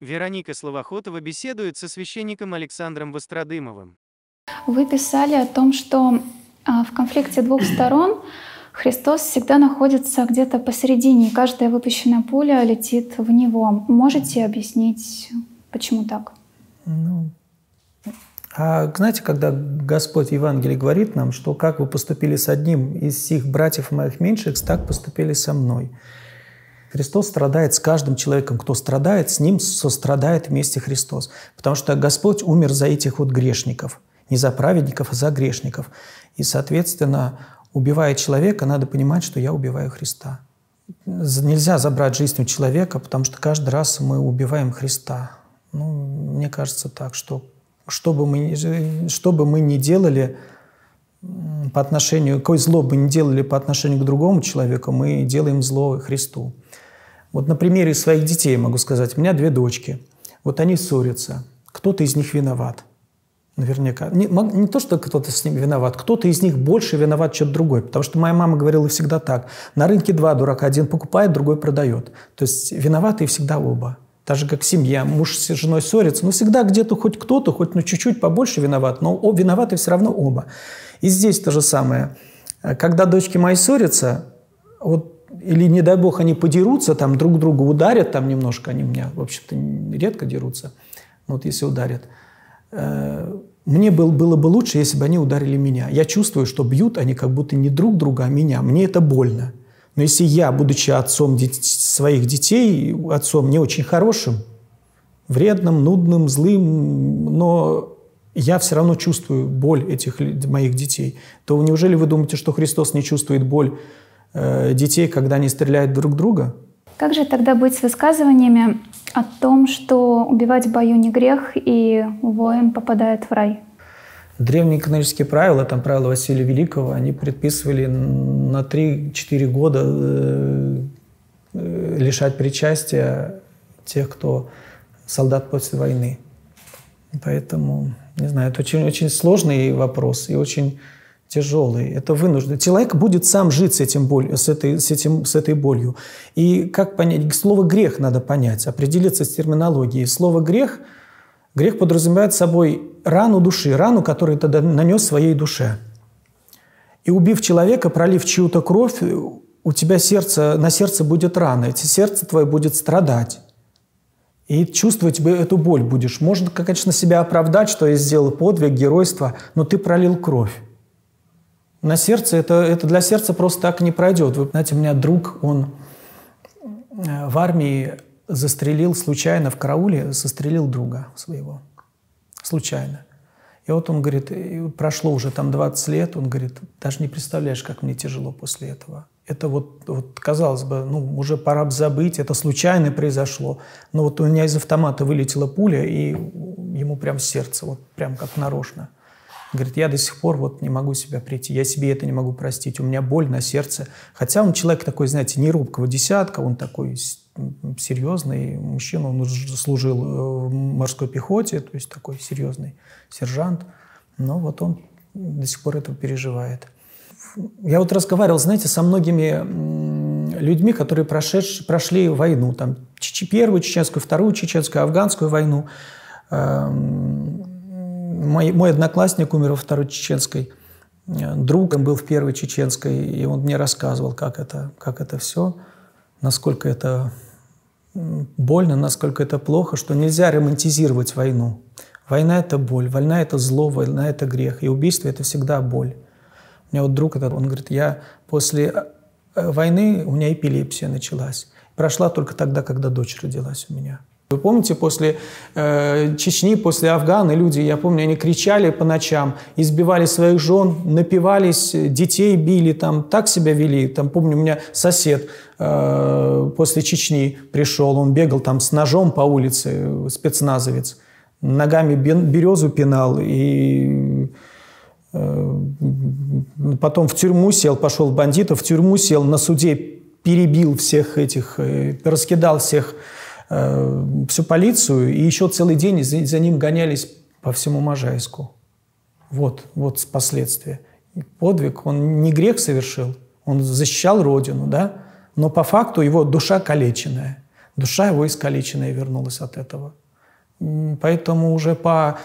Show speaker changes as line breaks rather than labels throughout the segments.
Вероника Словохотова беседует со священником Александром Востродымовым.
Вы писали о том, что а, в конфликте двух сторон Христос всегда находится где-то посередине, и каждая выпущенная пуля летит в Него. Можете объяснить, почему так?
Ну, а знаете, когда Господь в Евангелии говорит нам, что как вы поступили с одним из сих братьев моих меньших, так поступили со мной. Христос страдает с каждым человеком. Кто страдает, с ним сострадает вместе Христос. Потому что Господь умер за этих вот грешников. Не за праведников, а за грешников. И, соответственно, убивая человека, надо понимать, что я убиваю Христа. Нельзя забрать жизнь у человека, потому что каждый раз мы убиваем Христа. Ну, мне кажется так, что что бы мы, что бы мы ни делали по отношению, какое зло бы ни делали по отношению к другому человеку, мы делаем зло Христу. Вот на примере своих детей могу сказать. У меня две дочки. Вот они ссорятся. Кто-то из них виноват. Наверняка. Не, не то, что кто-то с ним виноват, кто-то из них больше виноват, чем другой. Потому что моя мама говорила всегда так. На рынке два дурака. Один покупает, другой продает. То есть виноваты всегда оба. Так же, как семья. Муж с женой ссорится. Но всегда где-то хоть кто-то, хоть ну, чуть-чуть побольше виноват. Но виноваты все равно оба. И здесь то же самое. Когда дочки мои ссорятся, вот или, не дай бог, они подерутся, там друг друга ударят, там немножко, они меня, в общем-то, редко дерутся, вот если ударят. Э, мне был, было бы лучше, если бы они ударили меня. Я чувствую, что бьют они как будто не друг друга, а меня. Мне это больно. Но если я, будучи отцом своих детей, отцом не очень хорошим, вредным, нудным, злым, но я все равно чувствую боль этих моих детей, то неужели вы думаете, что Христос не чувствует боль детей, когда они стреляют друг друга.
Как же тогда быть с высказываниями о том, что убивать в бою не грех, и воин попадает в рай?
Древние канонические правила, там правила Василия Великого, они предписывали на 3-4 года э, э, лишать причастия тех, кто солдат после войны. Поэтому, не знаю, это очень, очень сложный вопрос и очень тяжелый, это вынужден. Человек будет сам жить с, этим боль, с, этой, с, этим, с этой болью. И как понять? Слово «грех» надо понять, определиться с терминологией. Слово «грех» Грех подразумевает собой рану души, рану, которую ты нанес своей душе. И убив человека, пролив чью-то кровь, у тебя сердце, на сердце будет рана, и сердце твое будет страдать. И чувствовать эту боль будешь. Можно, конечно, себя оправдать, что я сделал подвиг, геройство, но ты пролил кровь. На сердце это, это для сердца просто так не пройдет. Вы знаете, у меня друг, он э, в армии застрелил случайно в карауле, застрелил друга своего. Случайно. И вот он говорит, прошло уже там 20 лет, он говорит, даже не представляешь, как мне тяжело после этого. Это вот, вот казалось бы, ну, уже пора бы забыть, это случайно произошло. Но вот у меня из автомата вылетела пуля, и ему прям сердце, вот прям как нарочно. Говорит, я до сих пор вот не могу себя прийти, я себе это не могу простить, у меня боль на сердце. Хотя он человек такой, знаете, не рубкого десятка, он такой серьезный мужчина, он служил э, в морской пехоте, то есть такой серьезный сержант. Но вот он до сих пор этого переживает. Я вот разговаривал, знаете, со многими людьми, которые прошедшие, прошли войну, там, первую чеченскую, вторую чеченскую, афганскую войну. Мой, мой одноклассник умер во второй чеченской. Друг был в первой чеченской, и он мне рассказывал, как это, как это все, насколько это больно, насколько это плохо, что нельзя романтизировать войну. Война – это боль, война – это зло, война – это грех, и убийство – это всегда боль. У меня вот друг этот, он говорит, я после э, войны, у меня эпилепсия началась. Прошла только тогда, когда дочь родилась у меня. Вы помните, после э, Чечни, после Афгана люди, я помню, они кричали по ночам, избивали своих жен, напивались, детей били, там так себя вели. Там, помню, у меня сосед э, после Чечни пришел, он бегал там с ножом по улице, спецназовец, ногами березу пинал и э, потом в тюрьму сел, пошел бандитов, в тюрьму сел, на суде перебил всех этих, э, раскидал всех э, всю полицию, и еще целый день за, за ним гонялись по всему Можайску. Вот, вот последствия. Подвиг, он не грех совершил, он защищал Родину, да, но по факту его душа калеченная. Душа его искалеченная вернулась от этого. Поэтому уже по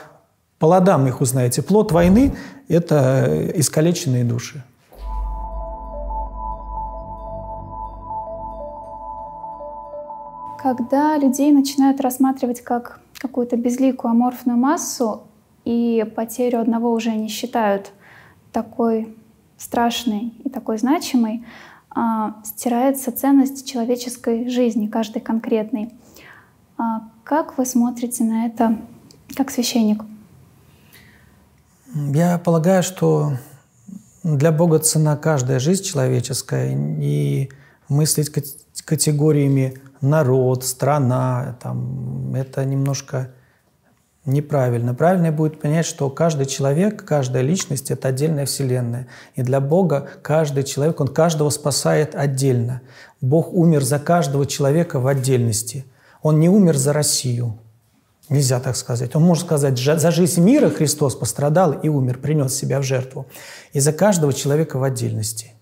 плодам их узнаете. Плод войны – это искалеченные души.
Когда людей начинают рассматривать как какую-то безликую аморфную массу, и потерю одного уже не считают такой страшной и такой значимой, а, стирается ценность человеческой жизни, каждой конкретной. А, как вы смотрите на это как священник?
Я полагаю, что для Бога цена каждая жизнь человеческая, и мыслить категориями народ, страна, там, это немножко неправильно. Правильно будет понять, что каждый человек, каждая личность – это отдельная вселенная. И для Бога каждый человек, Он каждого спасает отдельно. Бог умер за каждого человека в отдельности. Он не умер за Россию. Нельзя так сказать. Он может сказать, за жизнь мира Христос пострадал и умер, принес себя в жертву. И за каждого человека в отдельности.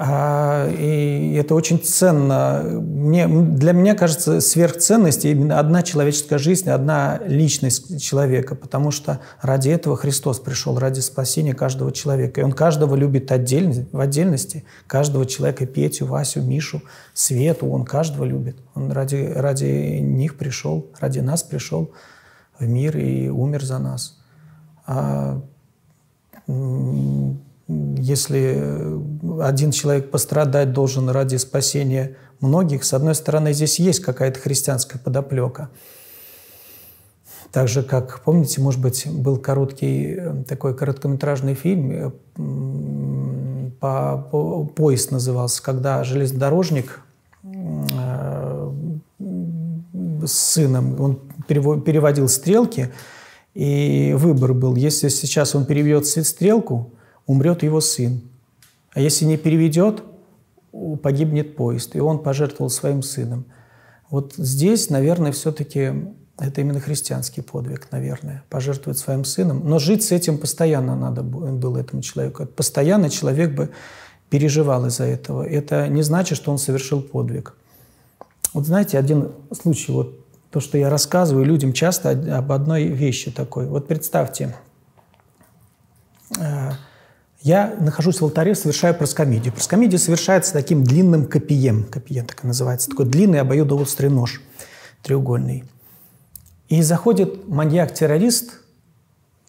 А, и это очень ценно. Мне, для меня кажется, сверхценность именно одна человеческая жизнь, одна личность человека, потому что ради этого Христос пришел, ради спасения каждого человека. И Он каждого любит отдельно, в отдельности, каждого человека, Петю, Васю, Мишу, Свету, Он каждого любит. Он ради, ради них пришел, ради нас пришел в мир и умер за нас. А, если э, один человек пострадать должен ради спасения многих, с одной стороны, здесь есть какая-то христианская подоплека. Так же, как, помните, может быть, был короткий э, такой короткометражный фильм, э, по, по, «Поезд» назывался, когда железнодорожник с сыном, он переводил стрелки, и выбор был, если сейчас он переведет стрелку, умрет его сын. А если не переведет, погибнет поезд. И он пожертвовал своим сыном. Вот здесь, наверное, все-таки это именно христианский подвиг, наверное, пожертвовать своим сыном. Но жить с этим постоянно надо было этому человеку. Постоянно человек бы переживал из-за этого. Это не значит, что он совершил подвиг. Вот знаете, один случай, вот то, что я рассказываю людям часто об одной вещи такой. Вот представьте, э, я нахожусь в алтаре, совершаю проскомидию. Проскомидия совершается таким длинным копием. Копием так и называется. Такой длинный обоюдоострый нож треугольный. И заходит маньяк-террорист,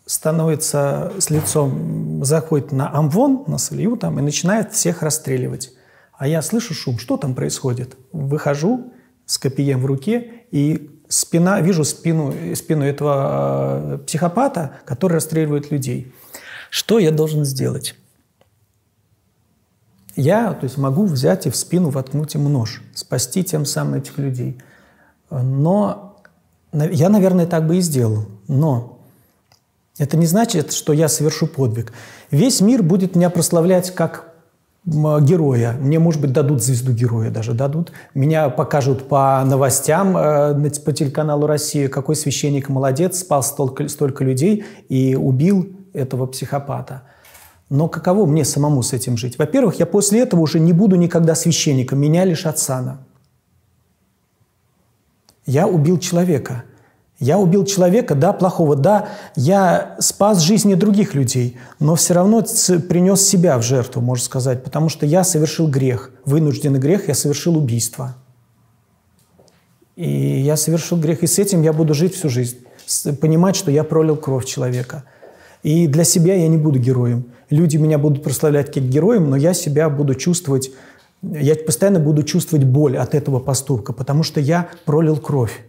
становится с лицом, заходит на Амвон, на Салью там, и начинает всех расстреливать. А я слышу шум, что там происходит? Выхожу с копием в руке и спина, вижу спину, спину этого э, психопата, который расстреливает людей. Что я должен сделать? Я то есть, могу взять и в спину воткнуть им нож, спасти тем самым этих людей. Но я, наверное, так бы и сделал. Но это не значит, что я совершу подвиг. Весь мир будет меня прославлять как героя. Мне, может быть, дадут звезду героя даже дадут. Меня покажут по новостям э, по телеканалу «Россия», какой священник молодец, спал столько, столько людей и убил этого психопата. Но каково мне самому с этим жить? Во-первых, я после этого уже не буду никогда священником, меня лишат сана. Я убил человека. Я убил человека, да, плохого, да, я спас жизни других людей, но все равно принес себя в жертву, можно сказать, потому что я совершил грех, вынужденный грех, я совершил убийство. И я совершил грех, и с этим я буду жить всю жизнь, понимать, что я пролил кровь человека – и для себя я не буду героем. Люди меня будут прославлять как героем, но я себя буду чувствовать, я постоянно буду чувствовать боль от этого поступка, потому что я пролил кровь.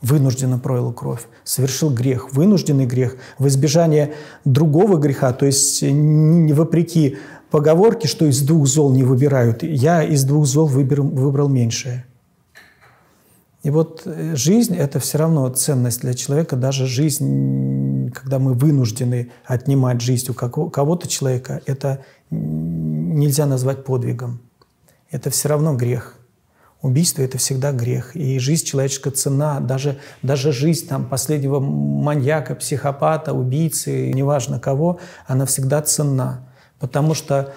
Вынужденно пролил кровь, совершил грех, вынужденный грех, в избежание другого греха, то есть не вопреки поговорке, что из двух зол не выбирают, я из двух зол выбрал, выбрал меньшее. И вот э, жизнь – это все равно ценность для человека, даже жизнь, когда мы вынуждены отнимать жизнь у кого-то человека, это нельзя назвать подвигом. Это все равно грех. Убийство – это всегда грех. И жизнь человеческая цена, даже, даже жизнь там, последнего маньяка, психопата, убийцы, неважно кого, она всегда ценна. Потому что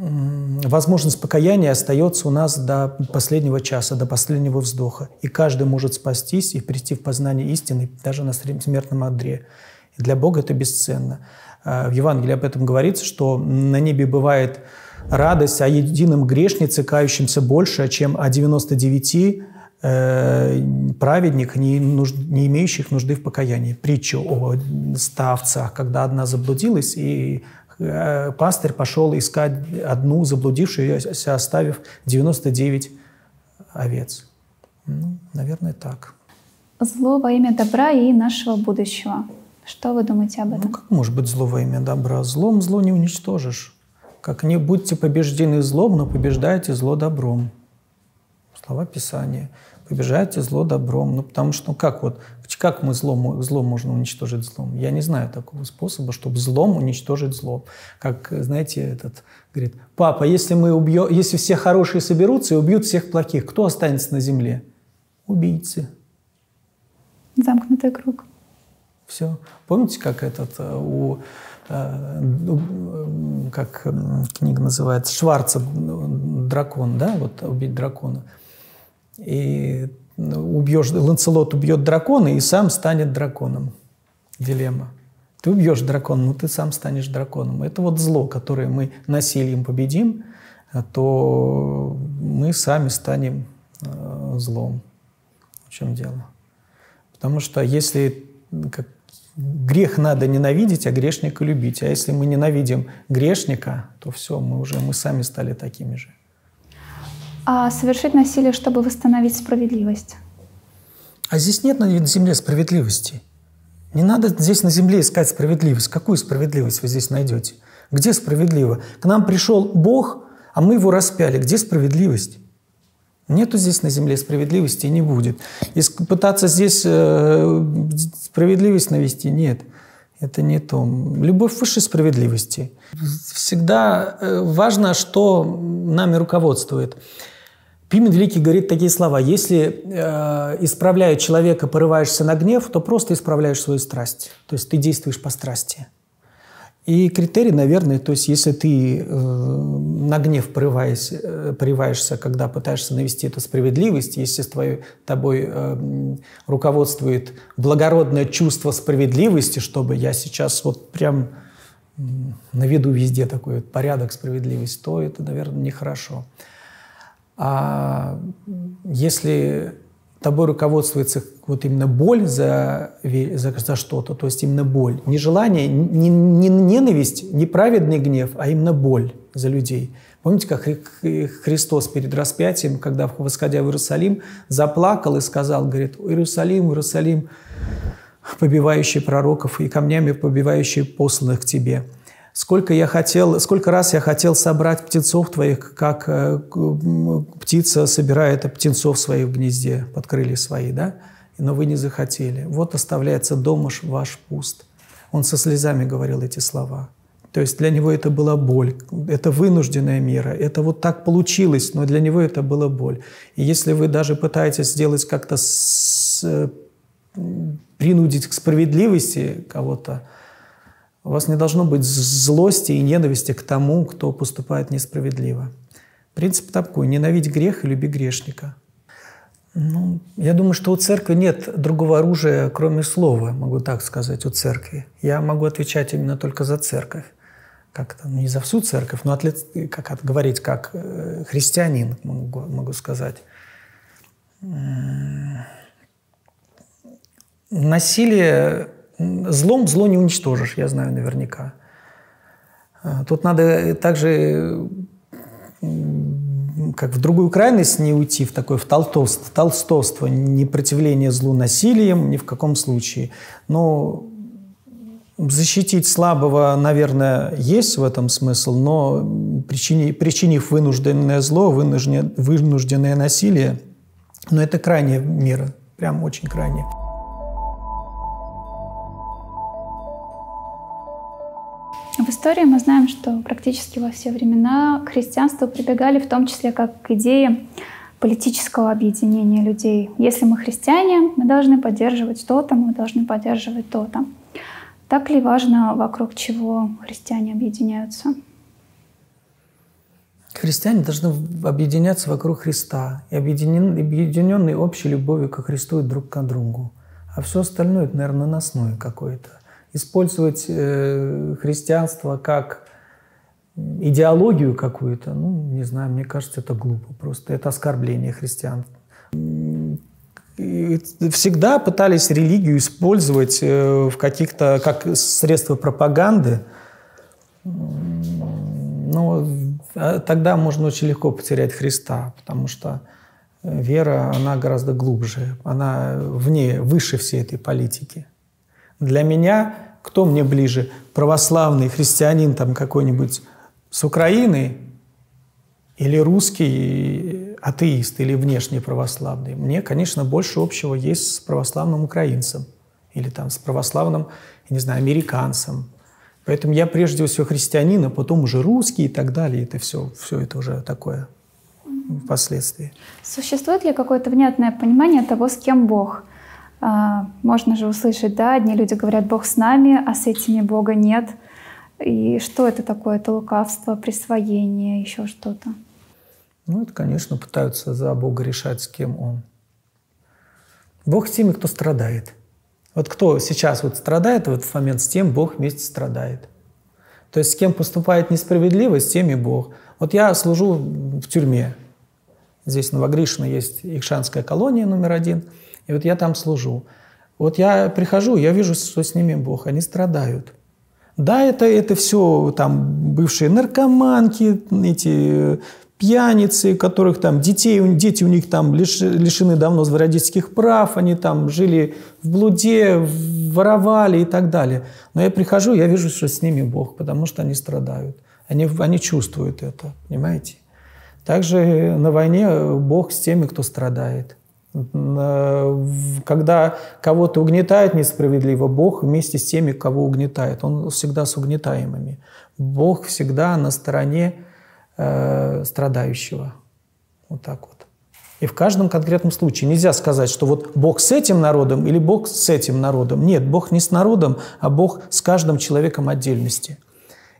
возможность покаяния остается у нас до последнего часа, до последнего вздоха. И каждый может спастись и прийти в познание истины даже на смертном одре. И для Бога это бесценно. А, в Евангелии об этом говорится, что на небе бывает радость о едином грешнице, кающемся больше, чем о 99 э, праведник, не, нужд, не имеющих нужды в покаянии. Притчу о ставцах, когда одна заблудилась, и пастырь пошел искать одну заблудившуюся, оставив 99 овец. Ну, наверное, так.
Зло во имя добра и нашего будущего. Что вы думаете об этом?
Ну, как может быть зло во имя добра? Злом зло не уничтожишь. Как не будьте побеждены злом, но побеждайте зло добром. Слова Писания. Побеждайте зло добром. Ну, потому что, ну как вот, как мы злом, злом можно уничтожить злом? Я не знаю такого способа, чтобы злом уничтожить зло. Как, знаете, этот говорит, папа, если, мы убьем, если все хорошие соберутся и убьют всех плохих, кто останется на земле? Убийцы.
Замкнутый круг.
Все. Помните, как этот э, у Э, ну, как книга называется, Шварца «Дракон», да, вот «Убить дракона». И убьешь, Ланцелот убьет дракона и сам станет драконом. Дилемма. Ты убьешь дракона, но ты сам станешь драконом. Это вот зло, которое мы насилием победим, а то мы сами станем э, злом. В чем дело? Потому что если, как грех надо ненавидеть, а грешника любить. А если мы ненавидим грешника, то все, мы уже мы сами стали такими же.
А совершить насилие, чтобы восстановить справедливость?
А здесь нет на земле справедливости. Не надо здесь на земле искать справедливость. Какую справедливость вы здесь найдете? Где справедливо? К нам пришел Бог, а мы его распяли. Где справедливость? Нету здесь на земле справедливости и не будет. Если пытаться здесь э, справедливость навести, нет. Это не то. Любовь выше справедливости. Всегда э, важно, что нами руководствует. Пимен Великий говорит такие слова. Если э, исправляя человека, порываешься на гнев, то просто исправляешь свою страсть. То есть ты действуешь по страсти. И критерий, наверное, то есть если ты э, на гнев порываешься, э, порываешься, когда пытаешься навести эту справедливость, если с твоей, тобой э, руководствует благородное чувство справедливости, чтобы я сейчас вот прям наведу везде такой вот порядок, справедливость, то это, наверное, нехорошо. А если тобой руководствуется вот именно боль за, за, за что-то, то есть именно боль. Не желание, не, не ненависть, не праведный гнев, а именно боль за людей. Помните, как Христос перед распятием, когда, восходя в Иерусалим, заплакал и сказал, говорит, «Иерусалим, Иерусалим, побивающий пророков и камнями побивающий посланных к тебе». Сколько, я хотел, сколько раз я хотел собрать птенцов твоих, как э, птица собирает птенцов своих в гнезде, под крылья свои, да? Но вы не захотели. Вот оставляется дом ваш пуст. Он со слезами говорил эти слова. То есть для него это была боль, это вынужденная мера, это вот так получилось, но для него это была боль. И если вы даже пытаетесь сделать как-то с, э, принудить к справедливости кого-то, у вас не должно быть злости и ненависти к тому, кто поступает несправедливо. Принцип такой – ненавидь грех и люби грешника. Ну, я думаю, что у церкви нет другого оружия, кроме слова, могу так сказать, у церкви. Я могу отвечать именно только за церковь. Как-то, не за всю церковь, но отлет, как говорить как э, христианин, могу, могу сказать. Насилие Злом зло не уничтожишь, я знаю наверняка. А, тут надо также как в другую крайность не уйти, в такое в толстовство, толстовство, непротивление злу насилием ни в каком случае. Но защитить слабого, наверное, есть в этом смысл, но причинив, причинив вынужденное зло, вынужденное, вынужденное насилие, но это крайняя мера, прям очень крайняя.
Истории мы знаем, что практически во все времена к христианству прибегали в том числе как к идее политического объединения людей. Если мы христиане, мы должны поддерживать то-то, мы должны поддерживать то-то. Так ли важно, вокруг чего христиане объединяются?
Христиане должны объединяться вокруг Христа и объединен, объединенные общей любовью ко Христу и друг к другу. А все остальное, это, наверное, наносное какое-то. Использовать э, христианство как идеологию какую-то, ну, не знаю, мне кажется, это глупо просто. Это оскорбление христиан. Всегда пытались религию использовать э, в каких-то, как средство пропаганды. Но тогда можно очень легко потерять Христа, потому что вера, она гораздо глубже, она вне, выше всей этой политики. Для меня, кто мне ближе, православный христианин там какой-нибудь с Украины или русский атеист или внешне православный. Мне, конечно, больше общего есть с православным украинцем или там с православным, я не знаю, американцем. Поэтому я прежде всего христианин, а потом уже русский и так далее. Это все, все это уже такое впоследствии.
Существует ли какое-то внятное понимание того, с кем Бог? А, можно же услышать, да, одни люди говорят, Бог с нами, а с этими Бога нет – и что это такое? Это лукавство, присвоение, еще что-то?
Ну, это, конечно, пытаются за Бога решать, с кем Он. Бог с теми, кто страдает. Вот кто сейчас вот страдает в этот момент, с тем Бог вместе страдает. То есть с кем поступает несправедливо, с тем и Бог. Вот я служу в тюрьме. Здесь Новогришино есть Икшанская колония номер один. И вот я там служу. Вот я прихожу, я вижу, что с ними Бог. Они страдают. Да, это, это все там бывшие наркоманки, эти пьяницы, которых там детей, дети у них там лиш, лишены давно родительских прав, они там жили в блуде, воровали и так далее. Но я прихожу, я вижу, что с ними Бог, потому что они страдают. Они, они чувствуют это, понимаете? Также на войне Бог с теми, кто страдает. Когда кого-то угнетает несправедливо, Бог вместе с теми, кого угнетает. Он всегда с угнетаемыми. Бог всегда на стороне э, страдающего. Вот так вот. И в каждом конкретном случае нельзя сказать, что вот Бог с этим народом или Бог с этим народом. Нет, Бог не с народом, а Бог с каждым человеком отдельности.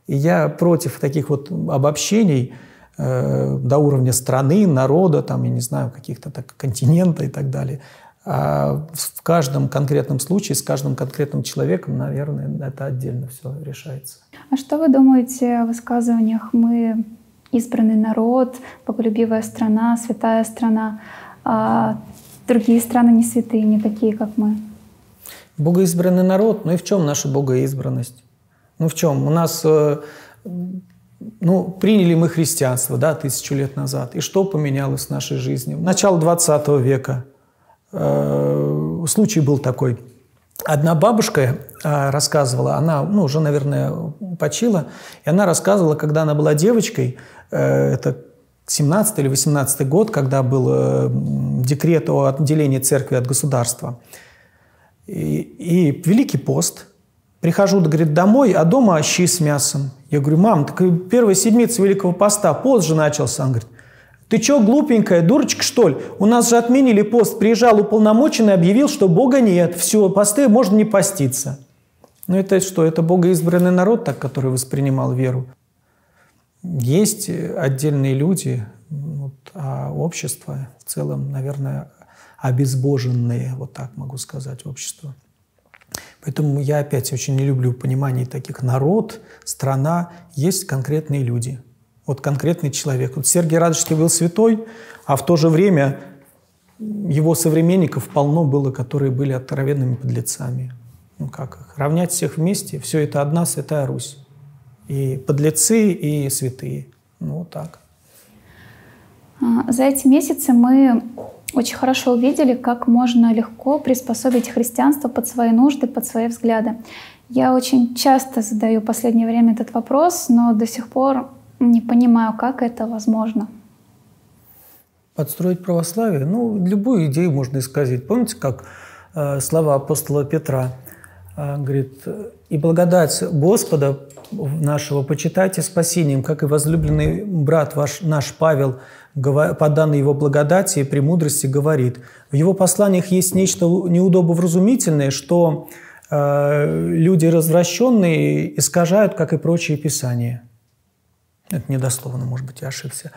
И я против таких вот обобщений – Э, до уровня страны, народа, там, я не знаю, каких-то так, континента и так далее. А в каждом конкретном случае, с каждым конкретным человеком, наверное, это отдельно все решается.
А что вы думаете о высказываниях «мы избранный народ, боголюбивая страна, святая страна, а другие страны не святые, не такие, как мы?»
Богоизбранный народ, ну и в чем наша богоизбранность? Ну в чем? У нас э, ну, приняли мы христианство, да, тысячу лет назад. И что поменялось в нашей жизни? Начало 20 века э, случай был такой. Одна бабушка э, рассказывала, она, ну, уже, наверное, почила, и она рассказывала, когда она была девочкой, э, это 17 или 18 год, когда был э, декрет о отделении церкви от государства. И, и Великий пост. Прихожу, говорит, домой, а дома щи с мясом. Я говорю, мам, так первая седмица Великого Поста, пост же начался. Он говорит, ты что, глупенькая, дурочка, что ли? У нас же отменили пост. Приезжал уполномоченный, объявил, что Бога нет. Все, посты можно не поститься. Ну это что? Это богоизбранный народ, так, который воспринимал веру. Есть отдельные люди, вот, а общество в целом, наверное, обезбоженные, вот так могу сказать, общество. Поэтому я опять очень не люблю понимание таких народ, страна, есть конкретные люди. Вот конкретный человек. Вот Сергий Радожский был святой, а в то же время его современников полно было, которые были откровенными подлецами. Ну как их? Равнять всех вместе, все это одна святая Русь. И подлецы, и святые. Ну вот так.
А, за эти месяцы мы очень хорошо увидели, как можно легко приспособить христианство под свои нужды, под свои взгляды. Я очень часто задаю в последнее время этот вопрос, но до сих пор не понимаю, как это возможно.
Подстроить православие? Ну, любую идею можно исказить. Помните, как э, слова апостола Петра? Э, говорит, «И благодать Господа нашего почитайте спасением, как и возлюбленный брат ваш, наш Павел – по данной его благодати и премудрости говорит. В его посланиях есть нечто неудобовразумительное, что э, люди развращенные искажают, как и прочие писания. Это недословно, может быть, я ошибся.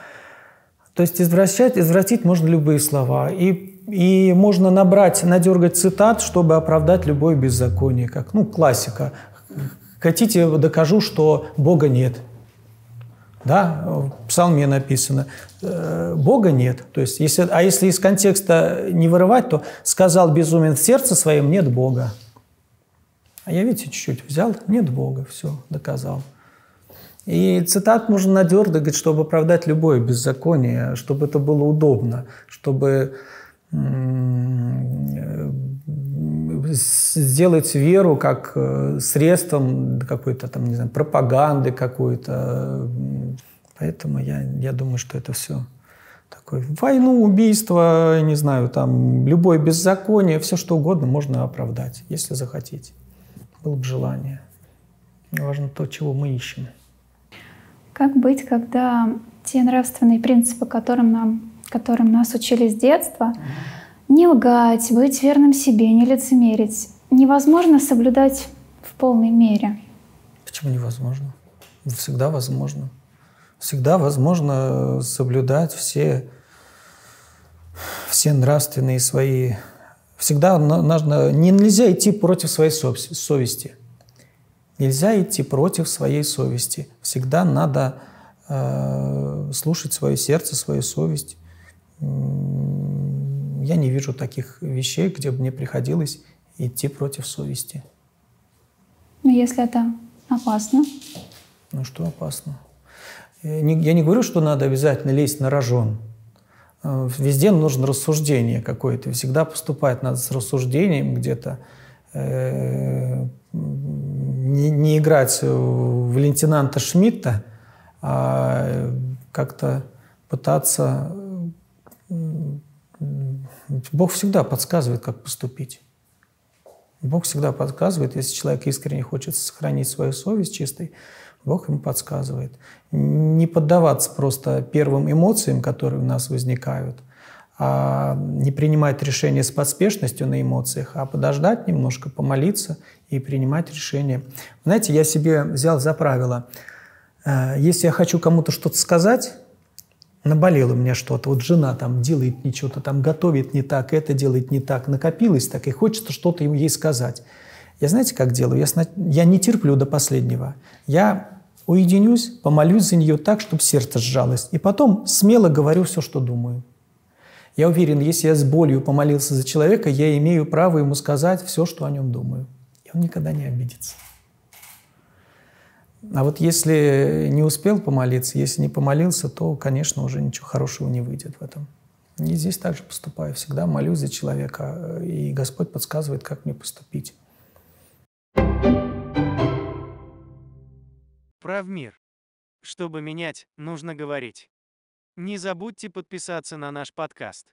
То есть извращать, извратить можно любые слова. И, и можно набрать, надергать цитат, чтобы оправдать любое беззаконие. Как, ну, классика. Хотите, докажу, что Бога нет. Да, в псалме написано, э, Бога нет. То есть, если, а если из контекста не вырывать, то сказал безумен в сердце своем, нет Бога. А я, видите, чуть-чуть взял, нет Бога, все, доказал. И цитат можно надергать, чтобы оправдать любое беззаконие, чтобы это было удобно, чтобы сделать веру как э, средством какой-то там, не знаю, пропаганды какой-то. Поэтому я, я думаю, что это все такое. Войну, убийство, не знаю, там, любое беззаконие, все что угодно можно оправдать, если захотите. Было бы желание. Важно то, чего мы ищем.
Как быть, когда те нравственные принципы, которым, нам, которым нас учили с детства, не лгать, быть верным себе, не лицемерить, невозможно соблюдать в полной мере?
Почему невозможно? Всегда возможно. Всегда возможно соблюдать все, все нравственные свои... Всегда нужно... Нельзя идти против своей совести. Нельзя идти против своей совести. Всегда надо э, слушать свое сердце, свою совесть. Я не вижу таких вещей, где бы мне приходилось идти против совести.
Но если это опасно?
Ну что опасно? Я не, говорю, что надо обязательно лезть на рожон. Э, везде нужно рассуждение какое-то. Всегда поступать надо с рассуждением где-то. Э, не, не играть в лейтенанта Шмидта, а как-то пытаться... Бог всегда подсказывает, как поступить. Бог всегда подсказывает, если человек искренне хочет сохранить свою совесть чистой, Бог ему подсказывает. Не поддаваться просто первым эмоциям, которые у нас возникают – а, не принимать решения с поспешностью на эмоциях, а подождать немножко, помолиться и принимать решение. Знаете, я себе взял за правило, э, если я хочу кому-то что-то сказать, наболело у меня что-то, вот жена там делает не что-то, там готовит не так, это делает не так, накопилось так, и хочется что-то ей сказать. Я знаете, как делаю? Я, я не терплю до последнего. Я уединюсь, помолюсь за нее так, чтобы сердце сжалось, и потом смело говорю все, что думаю. Я уверен, если я с болью помолился за человека, я имею право ему сказать все, что о нем думаю. И он никогда не обидится. А вот если не успел помолиться, если не помолился, то, конечно, уже ничего хорошего не выйдет в этом. И здесь также поступаю. Всегда молюсь за человека, и Господь подсказывает, как мне поступить.
Прав мир. Чтобы менять, нужно говорить. Не забудьте подписаться на наш подкаст.